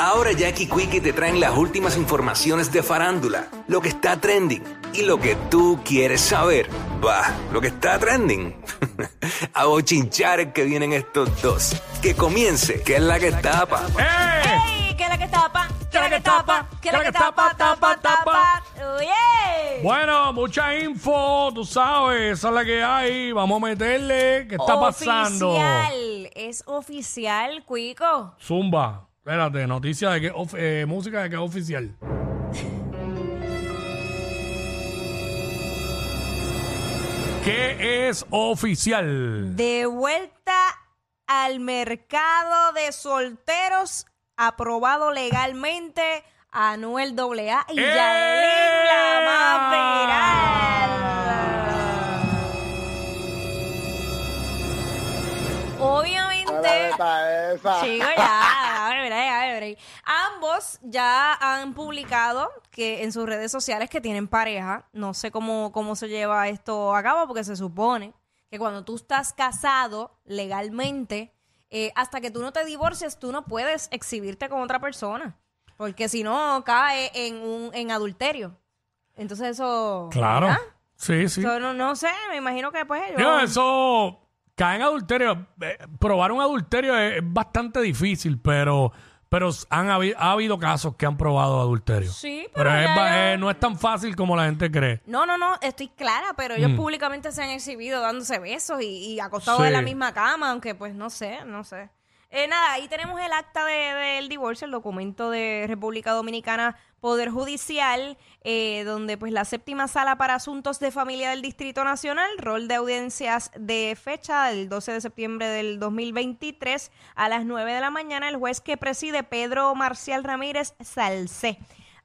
Ahora Jackie Quickie te traen las últimas informaciones de farándula, lo que está trending y lo que tú quieres saber. Va, lo que está trending. A bochinchar es que vienen estos dos. Que comience, que es la que tapa. ¡Ey! ¿Qué es la que tapa? ¿Qué es la que tapa? ¿Qué es la que tapa? Tapa, tapa. Oye. Bueno, mucha info, tú sabes, esa es la que hay. Vamos a meterle. ¿Qué está pasando? Oficial. Es oficial, Cuico. Zumba. Espérate, noticia de que of- eh, música de que es oficial. ¿Qué es oficial? De vuelta al mercado de solteros, aprobado legalmente Anuel AA y ¡Ea! Yailin, la más viral. Obviamente. Chico, ya, Ambos ya han publicado que en sus redes sociales que tienen pareja. No sé cómo, cómo se lleva esto a cabo, porque se supone que cuando tú estás casado legalmente, eh, hasta que tú no te divorcies, tú no puedes exhibirte con otra persona. Porque si no, cae en un en adulterio. Entonces eso... Claro. ¿verdad? Sí, sí. Eso no, no sé, me imagino que pues ellos... Digo, eso cae en adulterio. Eh, Probar un adulterio es, es bastante difícil, pero, pero han habi- ha habido casos que han probado adulterio. Sí, Pero pero es ya- ba- eh, no es tan fácil como la gente cree. No, no, no, estoy clara, pero Mm. ellos públicamente se han exhibido dándose besos y, y acostados en Sí. la misma cama, aunque pues no sé, no sé. Eh, nada, ahí tenemos el acta de- del divorcio, el documento de República Dominicana Poder Judicial, eh, donde pues la séptima sala para asuntos de familia del Distrito Nacional, rol de audiencias de fecha del 12 de septiembre del 2023 a las 9 de la mañana, el juez que preside Pedro Marcial Ramírez Salcé.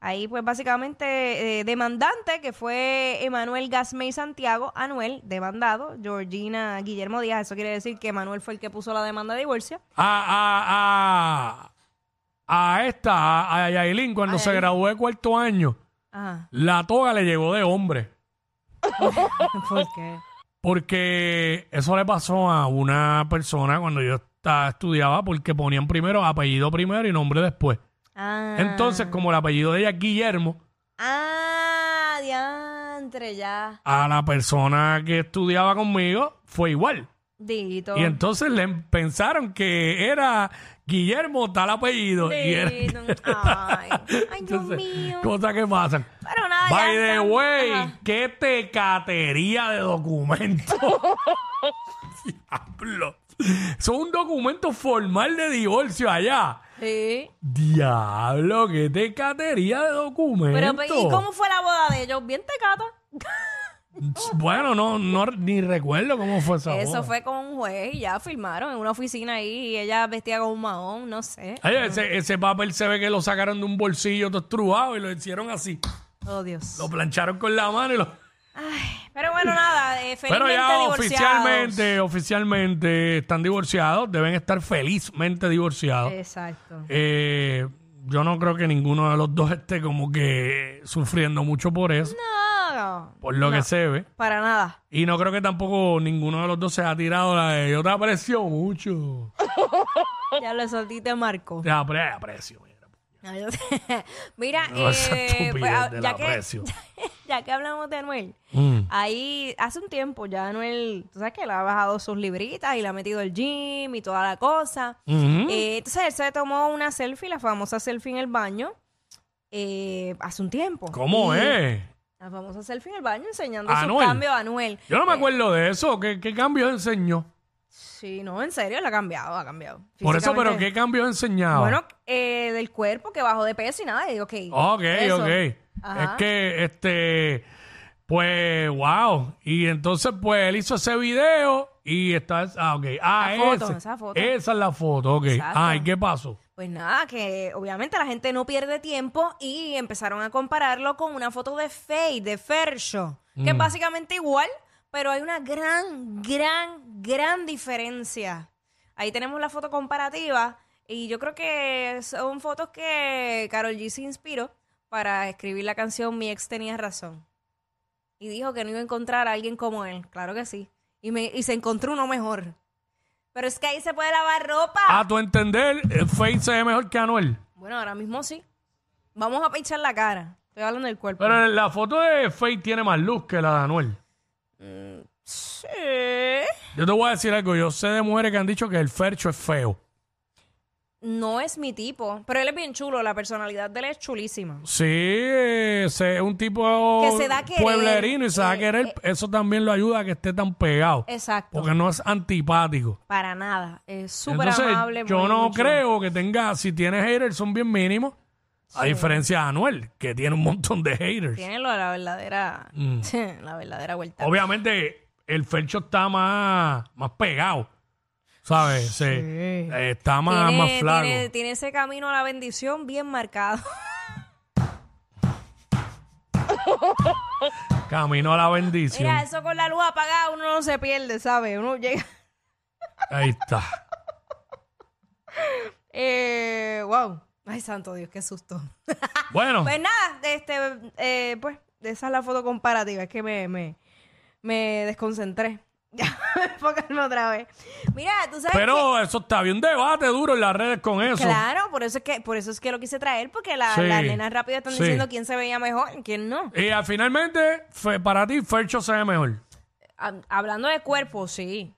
Ahí, pues, básicamente, eh, demandante, que fue Emanuel Gasmey Santiago, Anuel, demandado, Georgina Guillermo Díaz, eso quiere decir que Manuel fue el que puso la demanda de divorcio. A, a, a, a esta, a, a Yailin, cuando se graduó de cuarto año, Ajá. la toga le llegó de hombre. ¿Por qué? Porque eso le pasó a una persona cuando yo esta- estudiaba, porque ponían primero apellido primero y nombre después. Ah. Entonces, como el apellido de ella es Guillermo, Ah, diantre, ya. a la persona que estudiaba conmigo fue igual. Dito. Y entonces le pensaron que era Guillermo tal apellido. Y era- Dito. Ay, ay, Dios Entonces, mío. cosas que pasan. Pero nada, By the están- way, Ajá. qué tecatería de documento. Diablo. Son un documento formal de divorcio allá. Sí. Diablo, qué tecatería de documento. Pero, pues, ¿y cómo fue la boda de ellos? ¿Bien tecata? Bueno, no, no, ni recuerdo cómo fue esa Eso boda. fue con un juez y ya firmaron en una oficina ahí y ella vestía con un mahón, no sé. Ese, ese papel se ve que lo sacaron de un bolsillo todo estrujado y lo hicieron así. Oh, Dios. Lo plancharon con la mano y lo... Pero bueno, nada, eh, Pero felizmente ya divorciados. oficialmente, oficialmente están divorciados, deben estar felizmente divorciados. Exacto. Eh, yo no creo que ninguno de los dos esté como que sufriendo mucho por eso, No, no, por lo que se ve. para nada. Y no creo que tampoco ninguno de los dos se ha tirado la de yo te aprecio mucho. Ya lo soltiste, Marco. Te apre- aprecio. mira. Mira, No, esa eh, estupidez pues, ah, del ya, que, aprecio. ya que hablamos de Anuel, Mm. ahí hace un tiempo ya Anuel, tú sabes que le ha bajado sus libritas y le ha metido el gym y toda la cosa. Ujú. Eh, entonces él se tomó una selfie, la famosa selfie en el baño, eh, hace un tiempo. ¿Cómo Y es? La famosa selfie en el baño enseñando su cambio a Anuel. Yo no me Eh, acuerdo de eso. ¿Qué, qué cambios enseñó? Sí, no, en serio, la ha cambiado, ha cambiado. Por eso, pero Físicamente. ¿qué cambios enseñaba? Bueno, eh, del cuerpo que bajó de peso y nada, y ok. Ok, eso. ok. Ajá. Es que, este, pues, wow. Y entonces, pues, él hizo ese video y está, ah, ok. Ah, La foto, ese. esa foto. Esa es la foto, ok. Exacto. Ah, ¿y qué pasó? Pues nada, que obviamente la gente no pierde tiempo y empezaron a compararlo con una foto de Faye, de Fercho, que Mm. es básicamente igual, pero hay una gran, gran, gran diferencia. Ahí tenemos la foto comparativa y yo creo que son fotos que Carol G se inspiró para escribir la canción Mi ex tenía razón. Y dijo que no iba a encontrar a alguien como él, claro que sí. Y, me, y se encontró uno mejor. Pero es que ahí se puede lavar ropa. A tu entender, eh, Faye se ve mejor que Anuel. Bueno, ahora mismo sí. Vamos a pinchar la cara. Estoy hablando del cuerpo. Pero la foto de Faye tiene más luz que la de Anuel. Sí. Yo te voy a decir algo. Yo sé de mujeres que han dicho que el Fercho es feo. No es mi tipo, pero él es bien chulo. La personalidad de él es chulísima. Sí, es un tipo Que se da a querer, pueblerino y se da a eh, querer. eh. Eso también lo ayuda a que esté tan pegado. Exacto. Porque no es antipático. Para nada. Es súper Entonces, amable. yo muy, no muy chulo. creo que tenga, si tiene haters, son bien mínimos. A diferencia de Anuel, que tiene un montón de haters. Tiene lo de la verdadera, Mm. la verdadera vuelta. Obviamente, el Fercho está más, más pegado. ¿Sabes? Se- eh, está más, tiene, más flaco. tiene- tiene ese camino a la bendición bien marcado. Camino a la bendición. Mira, eso con la luz apagada uno no se pierde, ¿sabes? Uno llega. Ahí está. Eh, wow. Ay, santo Dios, qué susto. Bueno, Pues nada, este, eh, pues, esa es la foto comparativa. Es que me, me, me desconcentré. Ya, enfocarme otra vez. Mira, tú sabes pero eso está. Había un debate duro en las redes con eso. claro, por eso es que, por eso es que lo quise traer, porque la- Sí, las nenas rápidas están sí. diciendo quién se veía mejor y quién no. Y ah, finalmente, fe- para ti, Fercho se ve mejor. Ha- hablando de cuerpo, sí.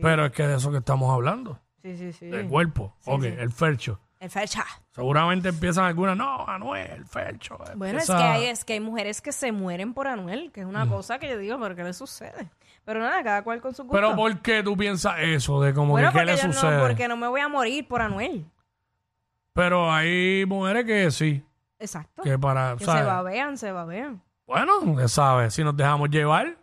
Pero es que de eso que estamos hablando. Sí, sí, sí. De cuerpo. ok, el Fercho. El fecha. Seguramente empiezan algunas, no, Anuel, Fercho. Bueno, es que, hay, es que hay mujeres que se mueren por Anuel, que es Mm. una cosa que yo digo, ¿pero qué le sucede? Pero nada, cada cual con su gusto. Pero ¿por qué tú piensas eso? De como bueno, que qué le sucede. no, porque no me voy a morir por Anuel. Pero hay mujeres que sí. Exacto. Que para, Que ¿sabes? se babean, se babean. Bueno, que sabes, si nos dejamos llevar,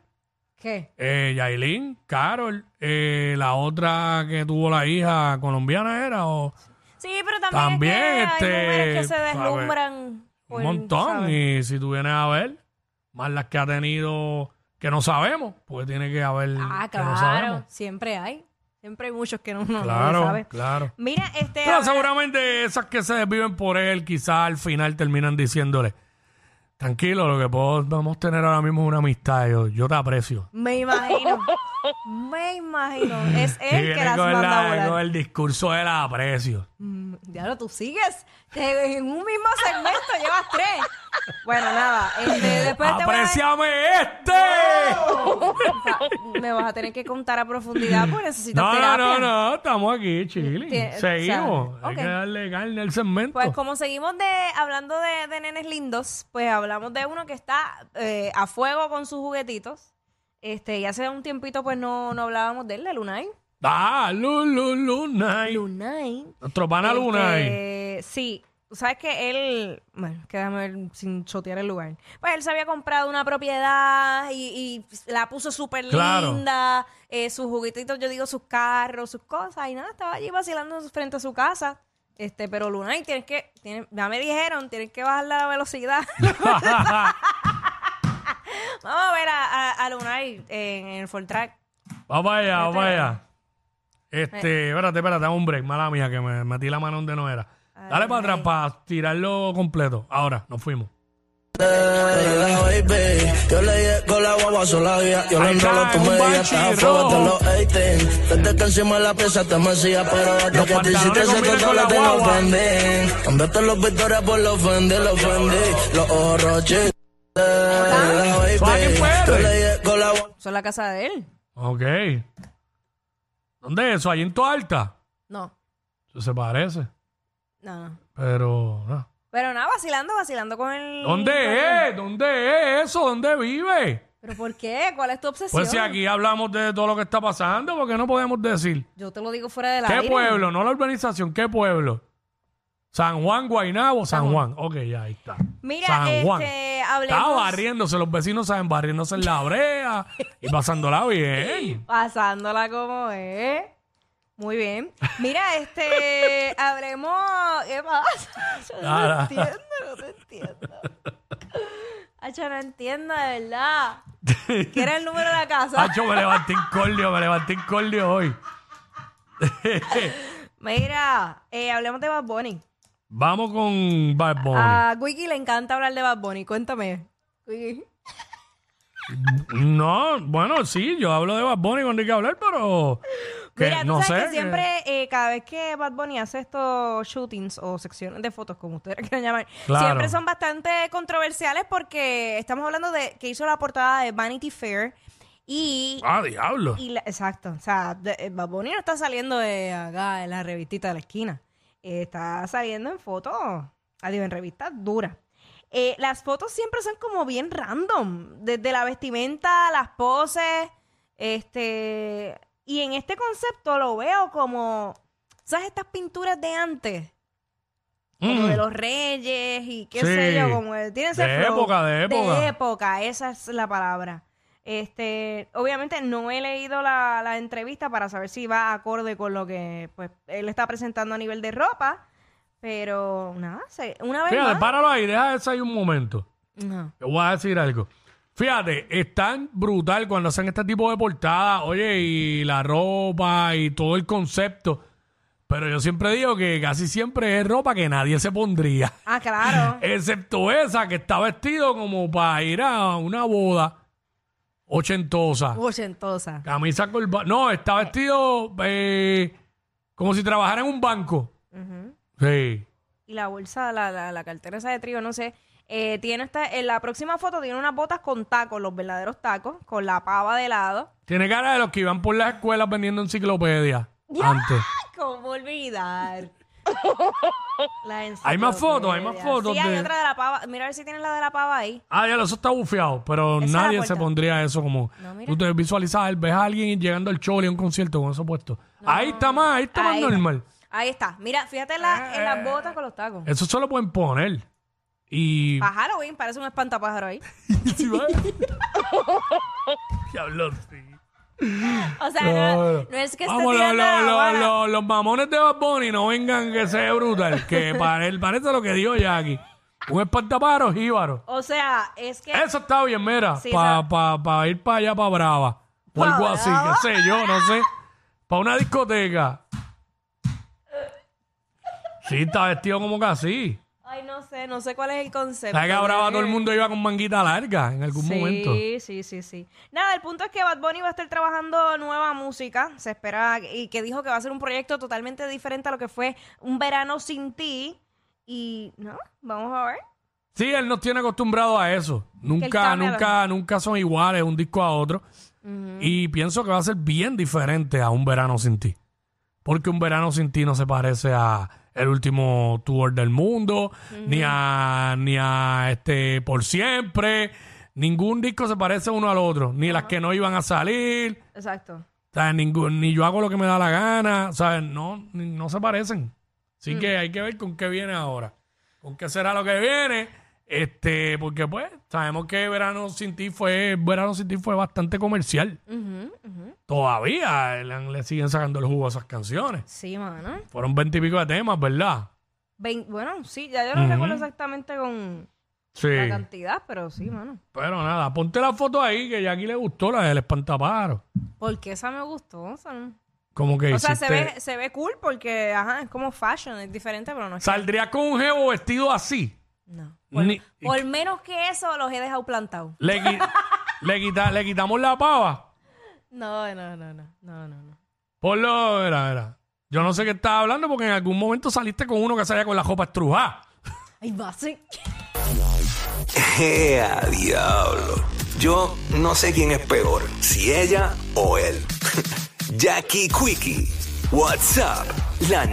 ¿Qué? eh, Yailin, Carol, eh, la otra que tuvo la hija colombiana era, o Sí, pero también, También, es que hay este, mujeres que se ¿sabes? deslumbran. por, un montón. ¿sabes? Y si tú vienes a ver, más las que ha tenido que no sabemos, pues tiene que haber Ah, que no claro. sabemos. Siempre hay. Siempre hay muchos que no, no, no Claro, saben. claro. Mira, este. Pero seguramente esas que se desviven por él, quizás al final terminan diciéndole, tranquilo, lo que podemos tener ahora mismo es una amistad, yo, yo te aprecio. Me imagino. me imagino. Es él que las manda a volar. el discurso del aprecio. Mm, Diablo, tú sigues. Te- en un mismo segmento llevas tres. Bueno, nada. Este, después te voy a- ¡Apreciame este! me vas a tener que contar a profundidad porque necesitas No, no, terapia. no, no, estamos aquí, chile. Tie- Seguimos. o sea, Hay ok. que darle carne al segmento. Pues como seguimos de hablando de, de nenes lindos, pues hablamos de uno que está eh, a fuego con sus juguetitos. Este, y hace un tiempito pues no, no hablábamos de él, de Lunay. Ah, Lulu, Lunay. Lunay. Nuestro pana Lunay. Este, sí. Tú sabes que él, bueno, quédame ver sin chotear el lugar. Pues él se había comprado una propiedad y, y la puso súper Claro. linda, eh, sus juguetitos, yo digo sus carros, sus cosas, y nada, estaba allí vacilando frente a su casa. Este, pero Lunay, tienes que, tienes, ya me dijeron, tienes que bajar la velocidad. Vamos a ver a, a, a Lunay en, el Ford Track. Vamos allá, vamos Este- allá. Este, espérate, espérate, break, mala mía, que me metí la mano donde no era. Dale para atrás para tirarlo completo. Ahora, nos fuimos. Yo le llego la guagua sola vía, yo le Ahí enrolo está, tu un media, Banshee estás a fuego de rojo. los 18. Desde que encima de la pieza te mecía, pero hasta Los que te hiciste pantalones ese combinan que con le la tengo guagua. pending. Cambiaste los victorias por los Fendi, los Fendi, los ojos roches. La baby, Fucking fuerte. yo le llego la guagua. Eso es la casa de él. Ok. ¿Dónde es eso? ¿Allí en Toa Alta? No, Eso se parece. no, no. Pero, no. Pero nada, vacilando, vacilando con el... ¿Dónde es? ¿Dónde es eso? ¿Dónde vive? ¿Pero por qué? ¿Cuál es tu obsesión? Pues si aquí hablamos de todo lo que está pasando, ¿por qué no podemos decir? Yo te lo digo fuera de la ¿Qué pueblo? No la urbanización, ¿qué pueblo? San Juan, Guaynabo, San Juan. Ok, ya ahí está. Mira, San Juan. este, Estaba hablemos... barriéndose, los vecinos saben, barriéndose en la brea y pasándola bien. Pasándola como es. Muy bien. Mira, este, hablemos... ¿Qué pasa? Yo no Nada. entiendo, no te entiendo. Hacho, no entiendo, de verdad. ¿Quieres el número de la casa? Hacho, me levanté incordio, me levanté incordio hoy. Mira, eh, hablemos de Bad Bunny. Vamos con Bad Bunny. A Wiki le encanta hablar de Bad Bunny. Cuéntame. Wiki. No, bueno, sí, yo hablo de Bad Bunny cuando hay que hablar, pero Que Mira, tú no sabes sé. que siempre, eh, cada vez que Bad Bunny hace estos shootings o secciones de fotos, como ustedes quieran llamar, Claro. siempre son bastante controversiales porque estamos hablando de que hizo la portada de Vanity Fair y... Ah, diablo. y la- exacto, o sea, de- eh, Bad Bunny no está saliendo de acá, en la revistita de la esquina. Está saliendo en fotos, adiós, en revistas duras. Eh, las fotos siempre son como bien random, desde la vestimenta, las poses, este, y en este concepto lo veo como, ¿sabes estas pinturas de antes? Como Mm. de los reyes y qué Sí. sé yo, como tiene ese De flow. época, de época. De época, esa es la palabra. Este, obviamente no he leído la, la entrevista para saber si va acorde con lo que pues él está presentando a nivel de ropa, pero nada, se- una vez Fíjate, más. páralo ahí, deja eso ahí un momento. No. Te voy a decir algo. Fíjate, es tan brutal cuando hacen este tipo de portadas, oye, y la ropa y todo el concepto. Pero yo siempre digo que casi siempre es ropa que nadie se pondría. Ah, claro. Excepto esa que está vestido como para ir a una boda ochentosa. Ochentosa. Camisa corbata. No, está vestido eh, como si trabajara en un banco. Ujú. Sí. Y la bolsa, la, la, la cartera esa de trigo, no sé. eh, tiene esta, en la próxima foto tiene unas botas con tacos, los verdaderos tacos, con la pava de lado. Tiene cara de los que iban por las escuelas vendiendo enciclopedias antes. Ay, ¿Cómo olvidar? La Hay más fotos, hay más fotos Sí, hay de- otra de la pava. Mira a ver si tienes la de la pava ahí. Ah, ya, eso está bufiado, pero Esa es la nadie se puerta. pondría eso como... No, mira. tú te visualizas, ves a alguien llegando al y a un concierto con eso puesto. ahí está más, ahí está Ahí más normal. Ahí está. Mira, fíjate en, la- en las botas con los tacos. Eso se lo pueden poner. Y... Para Halloween parece un espantapájaro ahí. Sí, va. Diablo, sí. O sea, No, no, no. no es que esté Vamos, los, tirando la los- bola. los- los mamones de Bad Bunny no vengan que sea brutal, que pare- parece lo que dijo Jackie. Un espantapájaro jíbaro. O sea, es que... Eso está bien, mira, Sí, para esa- ir para allá, para Brava. O ¿Pa algo así, Brava? qué sé yo, no sé. Para una discoteca. Sí, está vestido como que así. Ay, no sé, no sé cuál es el concepto. ¿Sabes que a Brava de- todo el mundo iba con manguita larga en algún sí, momento? Sí, sí, sí, Nada, el punto es que Bad Bunny va a estar trabajando nueva música. Se espera y que dijo que va a ser un proyecto totalmente diferente a lo que fue Un Verano Sin Ti. Y, ¿no? Vamos a ver. Sí, él nos tiene acostumbrado a eso. Nunca, nunca, nunca son iguales un disco a otro. Y pienso que va a ser bien diferente a Un Verano Sin Ti. Porque Un Verano Sin Ti no se parece a el último tour del mundo, ni a ni a este Por Siempre. Ningún disco se parece uno al otro. Ni las que no iban a salir. Exacto. O sea, ningún, ni yo hago lo que me da la gana. O sea, no, no se parecen. Así que hay que ver con qué viene ahora. Con qué será lo que viene. Este, porque pues, sabemos que Verano Sin Ti fue, Verano Sin Ti fue bastante comercial. Todavía le, le siguen sacando el jugo a esas canciones. Sí, mano. Fueron veintipico de temas, ¿verdad? Vein- bueno, sí, ya yo no recuerdo exactamente con Sí. la cantidad, pero sí, mano. Pero nada, ponte la foto ahí que ya aquí le gustó la del espantapájaro. Porque esa me gustó. o sea, no- Como que O sea, se hiciste- ve, se ve cool porque, ajá, es como fashion, es diferente, pero no es ¿Saldrías con un jevo vestido así? No. Por, Ni- por menos que eso, los he dejado plantados. Le, qui- le, quita- le quitamos la pava. No, no, no, no, no, no, no. Ponlo, era, era. Yo no sé qué estás hablando porque en algún momento saliste con uno que salía con la ropa estrujada. Ay, va, sí. ¡Ea, diablo! Yo no sé quién es peor, si ella o él. Jackie Quickie, WhatsApp, la